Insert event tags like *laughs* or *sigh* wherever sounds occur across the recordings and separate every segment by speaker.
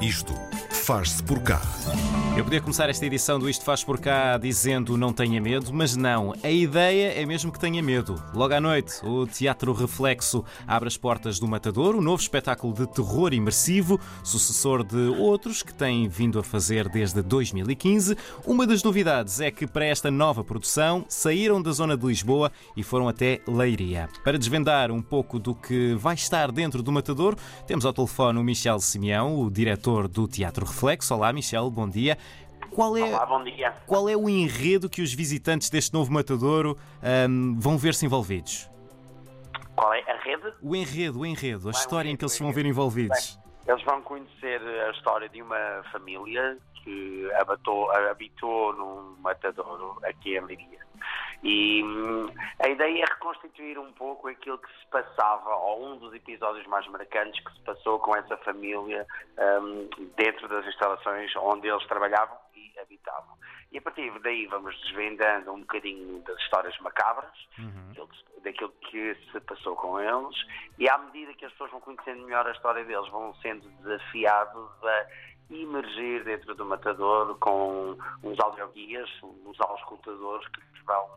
Speaker 1: Isto faz-se por cá.
Speaker 2: Eu podia começar esta edição do Isto Faz Por Cá dizendo não tenha medo, mas não. A ideia é mesmo que tenha medo. Logo à noite, o Teatro Reflexo abre as portas do Matador, o novo espetáculo de terror imersivo, sucessor de outros que têm vindo a fazer desde 2015. Uma das novidades é que para esta nova produção saíram da zona de Lisboa e foram até Leiria. Para desvendar um pouco do que vai estar dentro do Matador, temos ao telefone o Michel Simeão, o diretor do Teatro Reflexo. Olá, Michel, bom dia. Qual é,
Speaker 3: Olá, bom dia.
Speaker 2: qual é o enredo que os visitantes deste novo matadouro ahm, vão ver-se envolvidos?
Speaker 3: Qual é a rede?
Speaker 2: O enredo, o enredo, a
Speaker 3: Vai,
Speaker 2: história em
Speaker 3: enredo,
Speaker 2: que eles se vão ver envolvidos.
Speaker 3: Eles vão conhecer a história de uma família que habitou, habitou num matadouro aqui em Liria. E hum, a ideia é reconstituir um pouco aquilo que se passava, ou um dos episódios mais marcantes que se passou com essa família hum, dentro das instalações onde eles trabalhavam e habitavam. E a partir daí vamos desvendando um bocadinho das histórias macabras, daquilo- daquilo que se passou com eles, e à medida que as pessoas vão conhecendo melhor a história deles, vão sendo desafiados a emergir dentro do matador com uns audioguias, uns auscultadores que nos vão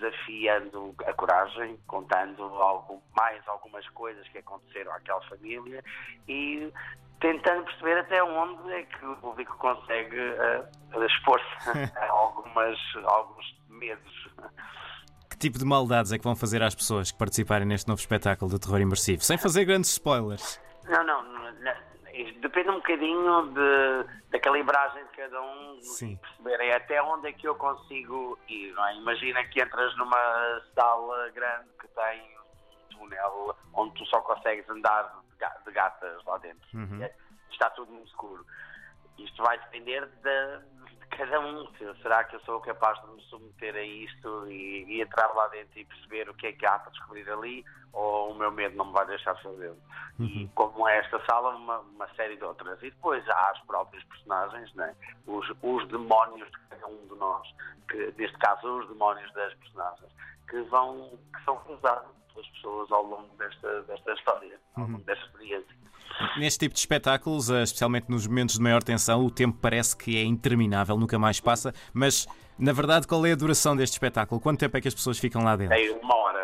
Speaker 3: desafiando a coragem, contando algo, mais algumas coisas que aconteceram àquela família e tentando perceber até onde é que o público consegue eh, expor-se *laughs* a algumas, alguns medos.
Speaker 2: Que tipo de maldades é que vão fazer às pessoas que participarem neste novo espetáculo de terror imersivo? Sem fazer grandes spoilers.
Speaker 3: Não, não, não, depende um bocadinho de, da calibragem de cada um
Speaker 2: Sim.
Speaker 3: perceberem até onde é que eu consigo ir. Não é? Imagina que entras numa sala grande que tem um túnel onde tu só consegues andar de ga- de gatas lá dentro.
Speaker 2: Uhum.
Speaker 3: É, Está tudo no escuro. Isto vai depender de, de cada um. Se- Será que eu sou capaz de me submeter a isto e, e entrar lá dentro e perceber o que é que há para descobrir ali ou o meu medo não me vai deixar fazê-lo? E como é esta sala, uma, uma série de outras. E depois há as próprias personagens, né? os, os demónios de cada um de nós, que, neste caso os demónios das personagens, que, vão, que são usados pelas pessoas ao longo desta, desta história, ao longo desta experiência.
Speaker 2: Neste tipo de espetáculos, eh, especialmente nos momentos de maior tensão, o tempo parece que é interminável, nunca mais passa, mas na verdade qual é a duração deste espetáculo? Quanto tempo é que as pessoas ficam lá dentro?
Speaker 3: Tem uma hora,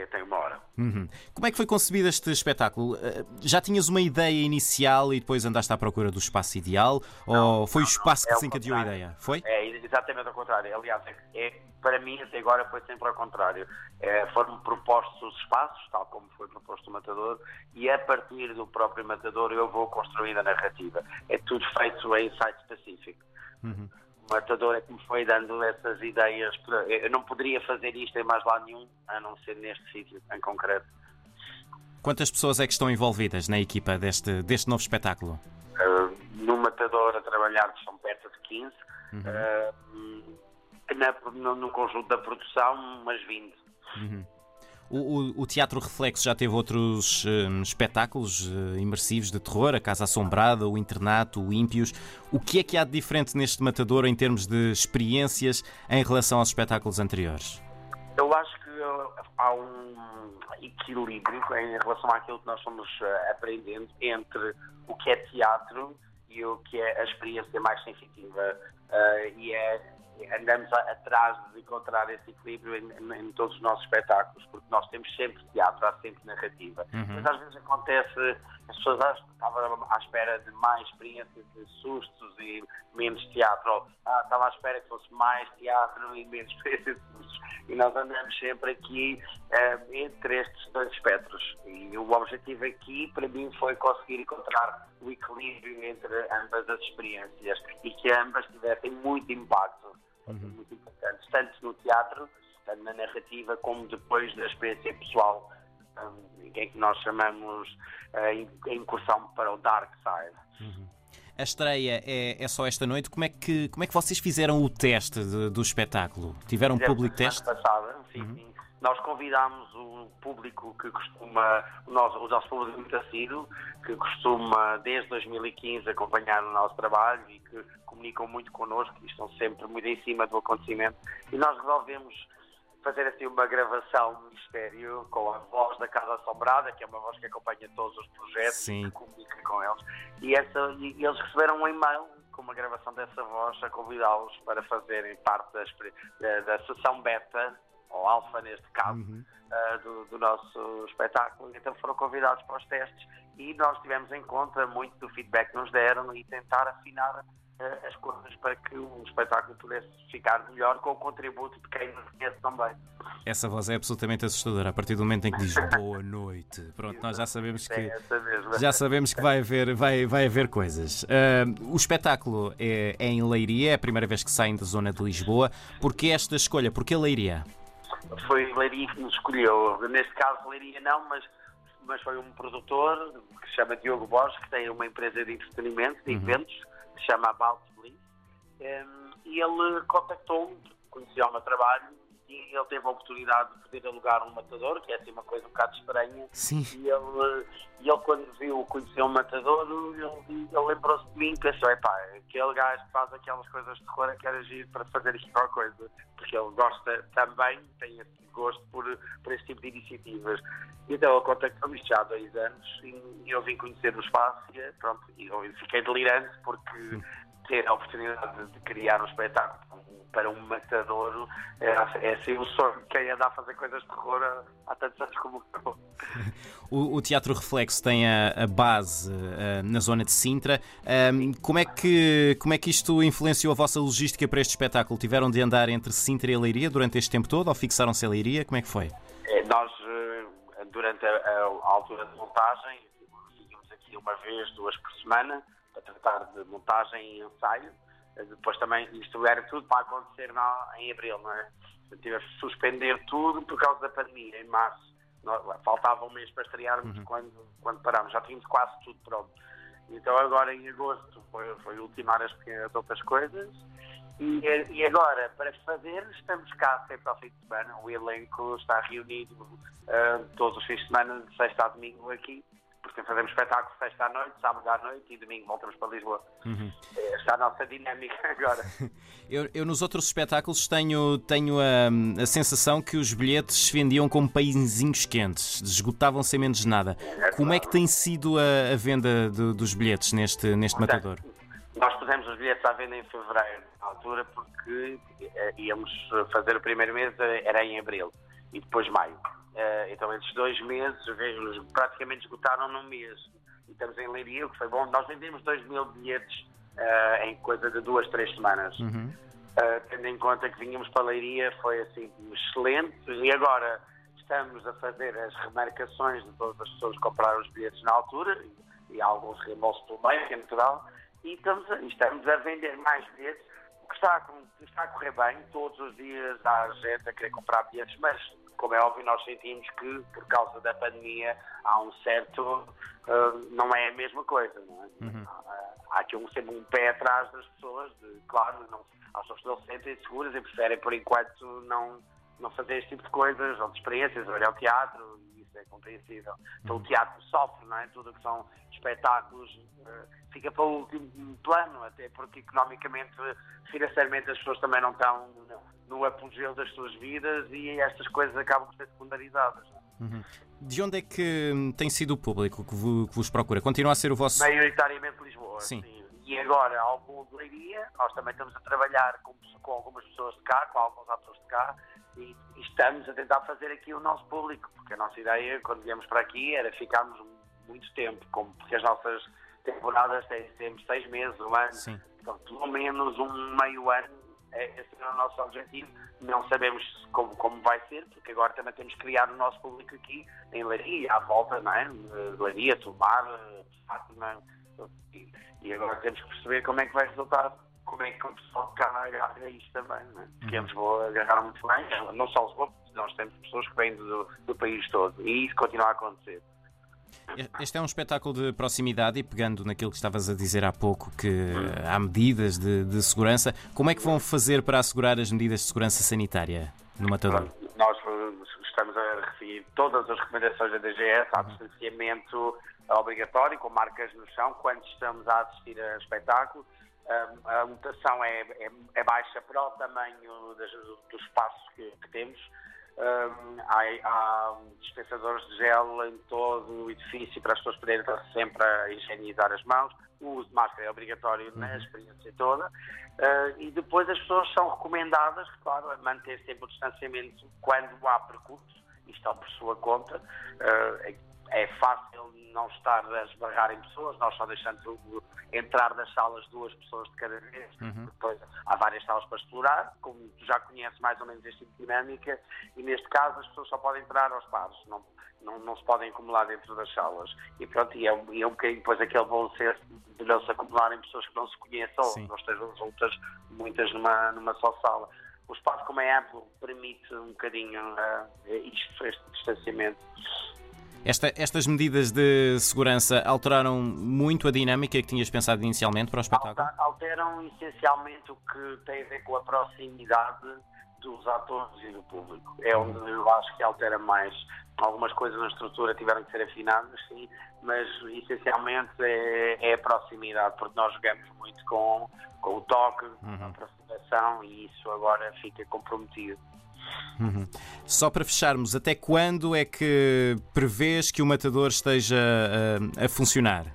Speaker 3: experiência tem uma hora.
Speaker 2: Uhum. Como é que foi concebido este espetáculo? Eh, Já tinhas uma ideia inicial e depois andaste à procura do espaço ideal? ou foi o espaço que
Speaker 3: é
Speaker 2: desencadeou a ideia? Foi?
Speaker 3: É exatamente ao contrário. Aliás, é, é- para mim até agora foi sempre ao contrário. É, foram propostos os espaços, tal como foi proposto o Matador, e a partir do próprio Matador eu vou construindo a narrativa. É tudo feito em site específico. O Matador é que me foi dando essas ideias. Eu não poderia fazer isto em mais lado nenhum, a não ser neste sítio em concreto.
Speaker 2: Quantas pessoas é que estão envolvidas na equipa deste, deste novo espetáculo?
Speaker 3: Uh, no Matador a trabalhar são perto de 15. Uh, na- no, no conjunto da produção, umas 20.
Speaker 2: O, o- o Teatro Reflexo já teve outros hum, espetáculos eh, imersivos de terror, a Casa Assombrada, o Internato, o Ímpios. O que é que há de diferente neste Matador em termos de experiências em relação aos espetáculos anteriores?
Speaker 3: Eu acho que uh, há um equilíbrio em relação àquilo que nós fomos uh, aprendendo entre o que é teatro e o que é a experiência mais sensitiva. Uh, e é, andamos atrás de encontrar esse equilíbrio em, em- em todos os nossos espetáculos, porque nós temos sempre teatro, há sempre narrativa. Mas às vezes acontece, as pessoas estavam à espera de mais experiências de sustos e menos teatro. Ou, ah, estava à espera que fosse mais teatro e menos *laughs* experiência de sustos. E nós andamos sempre aqui eh, entre estes dois espectros. E o objetivo aqui, para mim, foi conseguir encontrar o equilíbrio entre ambas as experiências e que ambas tivessem muito impacto. Muito importantes, tanto no teatro, tanto na narrativa, como depois da experiência pessoal, um, em que nós chamamos eh, in- a incursão para o dark side.
Speaker 2: A estreia é, é só esta noite. Como é que, como é que vocês fizeram o teste de- do espetáculo? Tiveram um
Speaker 3: Fizemos
Speaker 2: público teste?
Speaker 3: Passada, sim, sim. Nós convidámos o público que costuma, o nosso, o nosso público muito assíduo, que costuma desde 2015 acompanhar o nosso trabalho e que comunicam muito connosco e estão sempre muito em cima do acontecimento. E nós resolvemos fazer assim uma gravação no mistério com a voz da Casa Assombrada, que é uma voz que acompanha todos os projetos
Speaker 2: Sim.
Speaker 3: e comunica com eles. E, essa, e eles receberam um e-mail com uma gravação dessa voz a convidá-los para fazerem parte da, da sessão beta, ou alfa neste caso,
Speaker 2: Uhum.
Speaker 3: ah, do, do nosso espetáculo. Então foram convidados para os testes e nós tivemos em conta muito do feedback que nos deram e tentar afinar ah, as coisas para que o espetáculo pudesse ficar melhor com o contributo de quem nos conhece também.
Speaker 2: Essa voz é absolutamente assustadora a partir do momento em que diz *laughs* boa noite. Pronto, nós já sabemos que. Já sabemos que vai haver, vai, vai haver coisas. Ah, o espetáculo é, é em Leiria, é a primeira vez que saem da zona de Lisboa. Porquê esta escolha? Porquê Leiria?
Speaker 3: Foi Leiria que nos escolheu. Neste caso, Leiria não, mas, mas foi um produtor que se chama Diogo Borges, que tem uma empresa de entretenimento, de eventos, que se chama About Bliss. Em, e ele contactou-me, conhecia o meu trabalho, e ele teve a oportunidade de poder alugar um matador, que é assim uma coisa um bocado estranha.
Speaker 2: Sim.
Speaker 3: E ele, e ele quando viu, conheceu o matador, ele, ele lembrou-se de mim e pensou, epá, aquele gajo que faz aquelas coisas de terror, eu quero agir para fazer aqui qualquer coisa. Porque ele gosta também, tem esse gosto por, por esse tipo de iniciativas. Então ele contactou-me já há dois anos e eu vim conhecer o espaço e pronto, eu fiquei delirante porque ter a oportunidade de criar um espetáculo para um matador é, é assim o sonho quem anda a fazer coisas de terror há, tantos anos como eu. *laughs*
Speaker 2: O, o Teatro Reflexo tem a, a base ah, na zona de Sintra. Ahm, como, é que, como é que isto influenciou a vossa logística para este espetáculo? Tiveram de andar entre Sintra e Leiria durante este tempo todo ou fixaram-se a Leiria? Como é que foi?
Speaker 3: É, Nós, eh, durante a, a- a altura de montagem, seguimos aqui uma vez, duas por semana, para tratar de montagem e ensaio. Eh, Depois também, isto era tudo para acontecer na- em abril, não é? Tivemos de suspender tudo por causa da pandemia, em março. Nós- faltava um mês para estrearmos quando, quando parámos, já tínhamos quase tudo pronto. Então agora em agosto foi, foi ultimar as pequenas outras coisas e, e agora, para fazer, estamos cá sempre ao fim de semana. O elenco está reunido ah, todos os fins de semana, de sexta a domingo aqui, porque fazemos espetáculo sexta à noite, sábado à noite e domingo voltamos para Lisboa. É, Está a nossa dinâmica *laughs* agora. *laughs*
Speaker 2: Eu, eu nos outros espetáculos tenho, tenho a, a sensação que os bilhetes se vendiam como pãezinhos quentes, esgotavam-se em menos nada. Como é que tem sido a, a venda do- dos bilhetes neste, neste matador?
Speaker 3: Nós pusemos os bilhetes à venda em fevereiro, na altura, porque eh, íamos fazer o primeiro mês, eh, era em abril, e depois maio. Eh, Então, esses dois meses vejo, praticamente esgotaram num mês. E estamos em Leiria, o que foi bom. Nós vendemos 2 mil bilhetes eh, em coisa de duas, três semanas.
Speaker 2: Uhum.
Speaker 3: Uh, tendo em conta que vínhamos para Leiria, foi assim excelente. E agora estamos a fazer as remarcações de todas as pessoas que compraram os bilhetes na altura e, e alguns reembolsos pelo meio, que é natural. E estamos a, estamos a vender mais bilhetes, o que está a, está a correr bem. Todos os dias há gente a querer comprar bilhetes, mas como é óbvio, nós sentimos que por causa da pandemia há um certo. uh, não é a mesma coisa, não é? Há- Há aqui um, sempre um pé atrás das pessoas, de, claro, não, as pessoas não se sentem seguras e preferem, por enquanto, não, não fazer este tipo de coisas, ou de experiências, olhar ao teatro, isso é compreensível. Então o teatro sofre, não é? Tudo o que são espetáculos eh, fica para o último plano, até porque economicamente, financeiramente, as pessoas também não estão no, apogeu das suas vidas e estas coisas acabam por ser secundarizadas. é?
Speaker 2: De onde é que hum, tem sido o público que, vo- que vos procura? Continua a ser o vosso.
Speaker 3: maioritariamente Lisboa.
Speaker 2: Sim.
Speaker 3: E agora, algum de Leiria, nós também estamos a trabalhar com, com algumas pessoas de cá, com alguns atores de cá, e, estamos a tentar fazer aqui o nosso público, porque a nossa ideia, quando viemos para aqui, era ficarmos muito tempo, como, porque as nossas temporadas têm sempre seis meses, um ano,
Speaker 2: Sim.
Speaker 3: então, pelo menos um meio ano, é, esse é o nosso objetivo. Não sabemos como, como vai ser, porque agora também temos que criar o nosso público aqui em Leiria, à volta, não é? Leiria, Tomar, Fátima. E agora temos que perceber como é que vai resultar, como é que o pessoal de cá agarra isto também, não é? Porque em Lisboa agarraram muito bem, não só Lisboa, nós temos pessoas que vêm do, do país todo. E isso continua a acontecer.
Speaker 2: Este é um espetáculo de proximidade e pegando naquilo que estavas a dizer há pouco, que há medidas de, de segurança, como é que vão fazer para assegurar as medidas de segurança sanitária no Matador?
Speaker 3: Nós eh, estamos a seguir todas as recomendações da DGS, há distanciamento obrigatório, com marcas no chão, quando estamos a assistir a espetáculo. A mutação é, é- é baixa para o tamanho das- do espaço que, que temos. Um, há, há dispensadores de gel em todo o edifício para as pessoas poderem estar sempre a higienizar as mãos. O uso de máscara é obrigatório na experiência toda. Uh, e depois as pessoas são recomendadas, claro, a manter sempre o distanciamento quando há percursos, isto é por sua conta. Uh, é fácil não estar a esbarrar em pessoas, nós só deixamos entrar das salas duas pessoas de cada vez, uhum. depois há várias salas para explorar, como tu já conheces mais ou menos este tipo de dinâmica, e neste caso as pessoas só podem entrar aos pares, não, não, não se podem acumular dentro das salas. E pronto, e é, e é um bocadinho depois aquele bom senso de não se acumularem pessoas que não se conheçam, ou não estejam juntas, muitas numa, numa só sala. O espaço, como é amplo, permite um bocadinho uh, isto, este distanciamento.
Speaker 2: Esta, estas medidas de segurança alteraram muito a dinâmica que tinhas pensado inicialmente para o espetáculo?
Speaker 3: Alteram essencialmente o que tem a ver com a proximidade dos atores e do público. É onde eu acho que altera mais. Algumas coisas na estrutura tiveram que ser afinadas, sim, mas essencialmente é, é a proximidade, porque nós jogamos muito com, com o toque, uhum. a aproximação e isso agora fica comprometido.
Speaker 2: Uhum. Só para fecharmos, até quando é que prevês que o matador esteja a, a funcionar?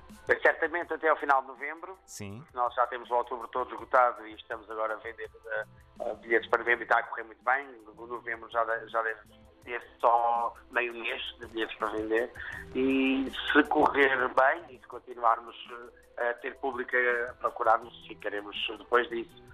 Speaker 3: Certamente até ao final de novembro.
Speaker 2: Sim.
Speaker 3: Nós já temos o outubro todo esgotado e estamos agora a vender uh, bilhetes para novembro e está a correr muito bem. O novembro já, já deve ter só meio mês de bilhetes para vender. E se correr bem e se continuarmos a ter público a procurar-nos, ficaremos depois disso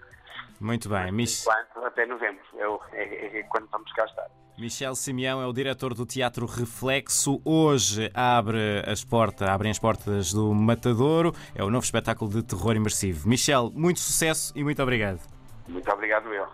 Speaker 2: muito bem.
Speaker 3: Mich... até novembro, eu, é, é, quando vamos cá estar.
Speaker 2: Michel Simeão é o diretor do Teatro Reflexo. Hoje abre as portas, abrem as portas do Matadouro. É o novo espetáculo de terror imersivo. Michel, muito sucesso e muito obrigado.
Speaker 3: Muito obrigado, eu.